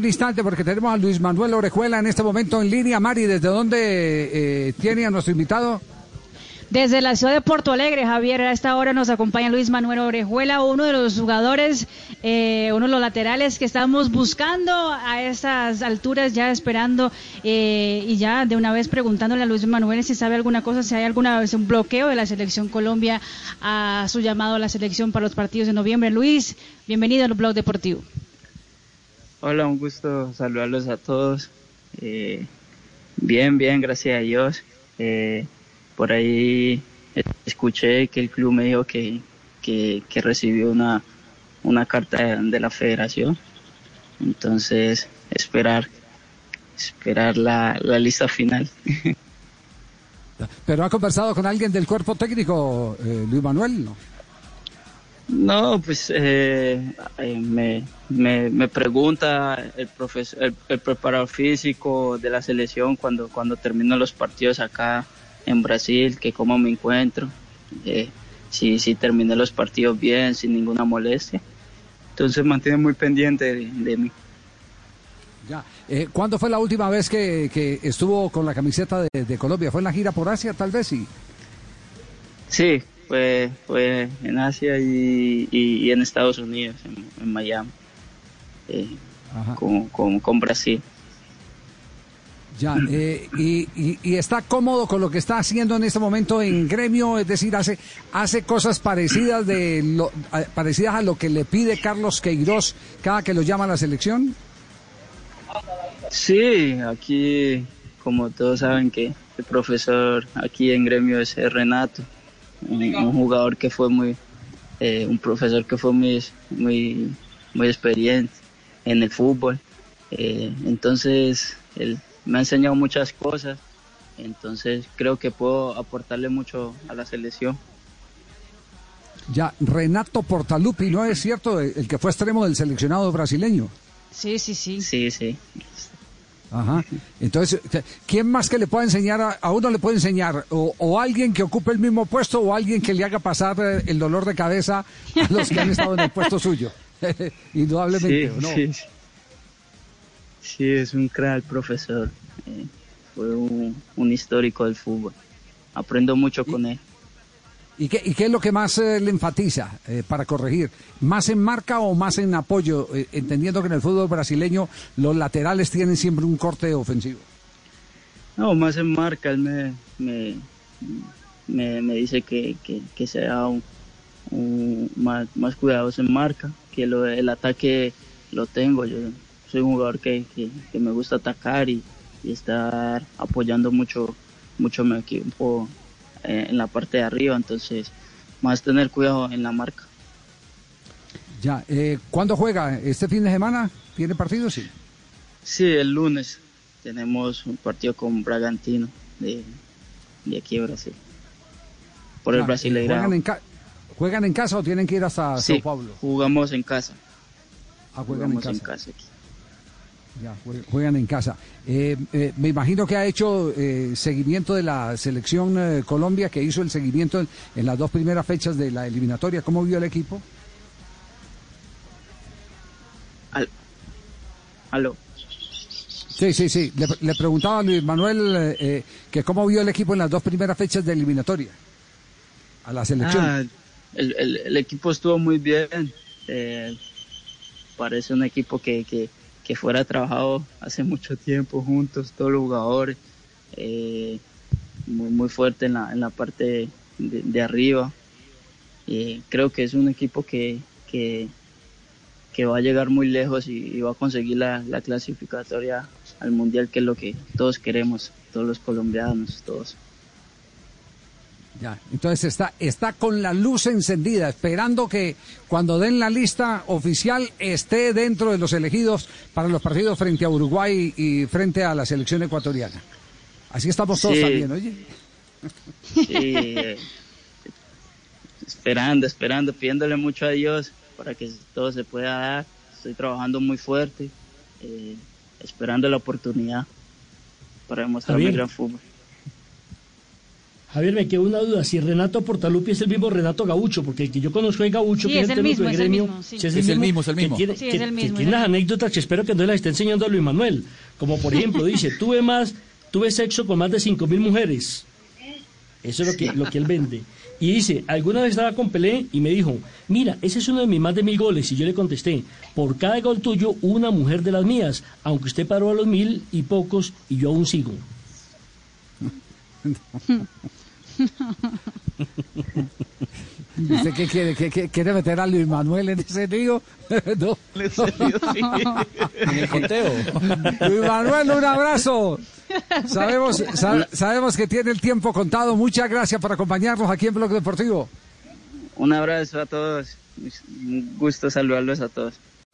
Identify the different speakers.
Speaker 1: Un instante porque tenemos a Luis Manuel Orejuela en este momento en línea. Mari, ¿desde dónde eh, tiene a nuestro invitado?
Speaker 2: Desde la ciudad de Porto Alegre, Javier, a esta hora nos acompaña Luis Manuel Orejuela, uno de los jugadores, eh, uno de los laterales que estamos buscando a estas alturas, ya esperando eh, y ya de una vez preguntándole a Luis Manuel si sabe alguna cosa, si hay alguna vez un bloqueo de la selección Colombia a su llamado a la selección para los partidos de noviembre. Luis, bienvenido al blog deportivo.
Speaker 3: Hola, un gusto saludarlos a todos. Eh, bien, bien, gracias a Dios. Eh, por ahí escuché que el club me dijo que, que, recibió una, una carta de, la federación. Entonces, esperar, esperar la, la lista final.
Speaker 1: ¿Pero ha conversado con alguien del cuerpo técnico, eh, Luis Manuel? No,
Speaker 3: no pues eh, me, me, me, pregunta el, profesor, el, el, preparador físico de la selección cuando, cuando termino los partidos acá en Brasil, que cómo me encuentro, eh, si, si terminé los partidos bien, sin ninguna molestia. Entonces mantiene muy pendiente de, de mí.
Speaker 1: Ya. Eh, ¿Cuándo fue la última vez que, que estuvo con la camiseta de, de, Colombia? ¿Fue en la gira por Asia, tal vez? Sí,
Speaker 3: sí fue, fue en Asia y, y, y en Estados Unidos, en, en Miami, eh, con, con, con Brasil.
Speaker 1: Ya, eh, y, y, y, está cómodo con lo que está haciendo en este momento en gremio, es decir, hace, hace cosas parecidas, de lo, a, parecidas a lo que le pide Carlos Queiroz cada que lo llama a la selección.
Speaker 3: Sí, aquí, como todos saben que el profesor aquí en gremio es Renato, un, un jugador que fue muy, eh, un profesor que fue muy, muy, muy experiente en el fútbol. Eh, entonces, el me ha enseñado muchas cosas, entonces creo que puedo aportarle mucho a la selección.
Speaker 1: Ya, Renato Portaluppi, ¿no es cierto? El que fue extremo del seleccionado brasileño.
Speaker 2: Sí, sí, sí.
Speaker 3: Sí, sí.
Speaker 1: Ajá. Entonces, ¿quién más que le pueda enseñar a, a uno le puede enseñar? O, o, alguien que ocupe el mismo puesto o alguien que le haga pasar el dolor de cabeza a los que han estado en el puesto suyo. Indudablemente,
Speaker 3: sí,
Speaker 1: ¿no?
Speaker 3: Sí, sí. Sí, es un crack profesor. Eh, fue un, un, histórico del fútbol. Aprendo mucho
Speaker 1: ¿Y,
Speaker 3: con él.
Speaker 1: ¿Y qué, ¿Y qué, es lo que más eh, le enfatiza eh, para corregir? ¿Más en marca o más en apoyo? Eh, entendiendo que en el fútbol brasileño los laterales tienen siempre un corte ofensivo.
Speaker 3: No, más en marca. Él me, me, me, dice que, que, sea más, más cuidadoso en marca, que el ataque lo tengo. Yo soy un jugador que, que, me gusta atacar y, y, estar apoyando mucho, mucho mi equipo en la parte de arriba, entonces más tener cuidado en la marca.
Speaker 1: Ya, eh, ¿cuándo juega? ¿Este fin de semana? ¿Tiene partido? Sí.
Speaker 3: Sí, el lunes tenemos un partido con Bragantino de, de aquí de Brasil. Por ya, el Brasileirão.
Speaker 1: ¿juegan en, ¿Juegan en casa o tienen que ir hasta
Speaker 3: sí,
Speaker 1: Sao Paulo?
Speaker 3: jugamos en casa.
Speaker 1: Ah,
Speaker 3: jugamos
Speaker 1: en casa.
Speaker 3: En casa aquí.
Speaker 1: Ya, juegan en casa. Eh, eh, me imagino que ha hecho eh, seguimiento de la selección eh, Colombia, que hizo el seguimiento en, en, las dos primeras fechas de la eliminatoria. ¿Cómo vio el equipo?
Speaker 3: Al... Aló.
Speaker 1: Sí, sí, sí. Le, le preguntaba a Luis Manuel eh, que cómo vio el equipo en las dos primeras fechas de eliminatoria a la selección.
Speaker 3: Ah, el, el, el, equipo estuvo muy bien. Eh, parece un equipo que, que que fuera trabajado hace mucho tiempo juntos, todos los jugadores, eh, muy, muy fuerte en la, en la parte de, arriba. Eh, creo que es un equipo que, que, que, va a llegar muy lejos y, y va a conseguir la, la, clasificatoria al Mundial, que es lo que todos queremos, todos los colombianos, todos.
Speaker 1: Ya, entonces está, está con la luz encendida, esperando que cuando den la lista oficial esté dentro de los elegidos para los partidos frente a Uruguay y frente a la selección ecuatoriana. Así estamos todos
Speaker 3: Sí.
Speaker 1: también, oye.
Speaker 3: Sí, eh, esperando, esperando, pidiéndole mucho a Dios para que todo se pueda dar. Estoy trabajando muy fuerte, eh, esperando la oportunidad para demostrar mi gran fútbol.
Speaker 4: Javier, me quedó una duda, si Renato Portaluppi es el mismo Renato Gaucho, porque el que yo conozco es Gaucho,
Speaker 2: Sí,
Speaker 4: que
Speaker 2: es
Speaker 4: es
Speaker 2: el mismo, es el
Speaker 4: gremio,
Speaker 2: mismo, sí.
Speaker 5: Es el mismo, es el
Speaker 4: que
Speaker 5: mismo.
Speaker 4: tiene,
Speaker 2: Sí,
Speaker 4: que-
Speaker 2: es el mismo,
Speaker 4: que
Speaker 2: es
Speaker 4: tiene
Speaker 2: el
Speaker 4: las
Speaker 2: mismo.
Speaker 4: anécdotas que espero que no las esté enseñando a Luis Manuel, como por ejemplo dice, tuve más, tuve sexo con más de cinco mil mujeres, eso es lo que, lo que él vende. Y dice, alguna vez estaba con Pelé y me dijo, mira, ese es uno de mis más de mil goles. Y yo le contesté, por cada gol tuyo, una mujer de las mías, aunque usted paró a los mil y pocos y yo aún sigo.
Speaker 1: ¿Usted qué quiere? ¿Qué, qué- quiere meter a Luis Manuel en ese lío? no.
Speaker 5: En el conteo.
Speaker 1: Luis Manuel, un abrazo. Sabemos, sa- sabemos que tiene el tiempo contado. Muchas gracias por acompañarnos aquí en Blog Deportivo.
Speaker 3: Un abrazo a todos, un gusto saludarlos a todos.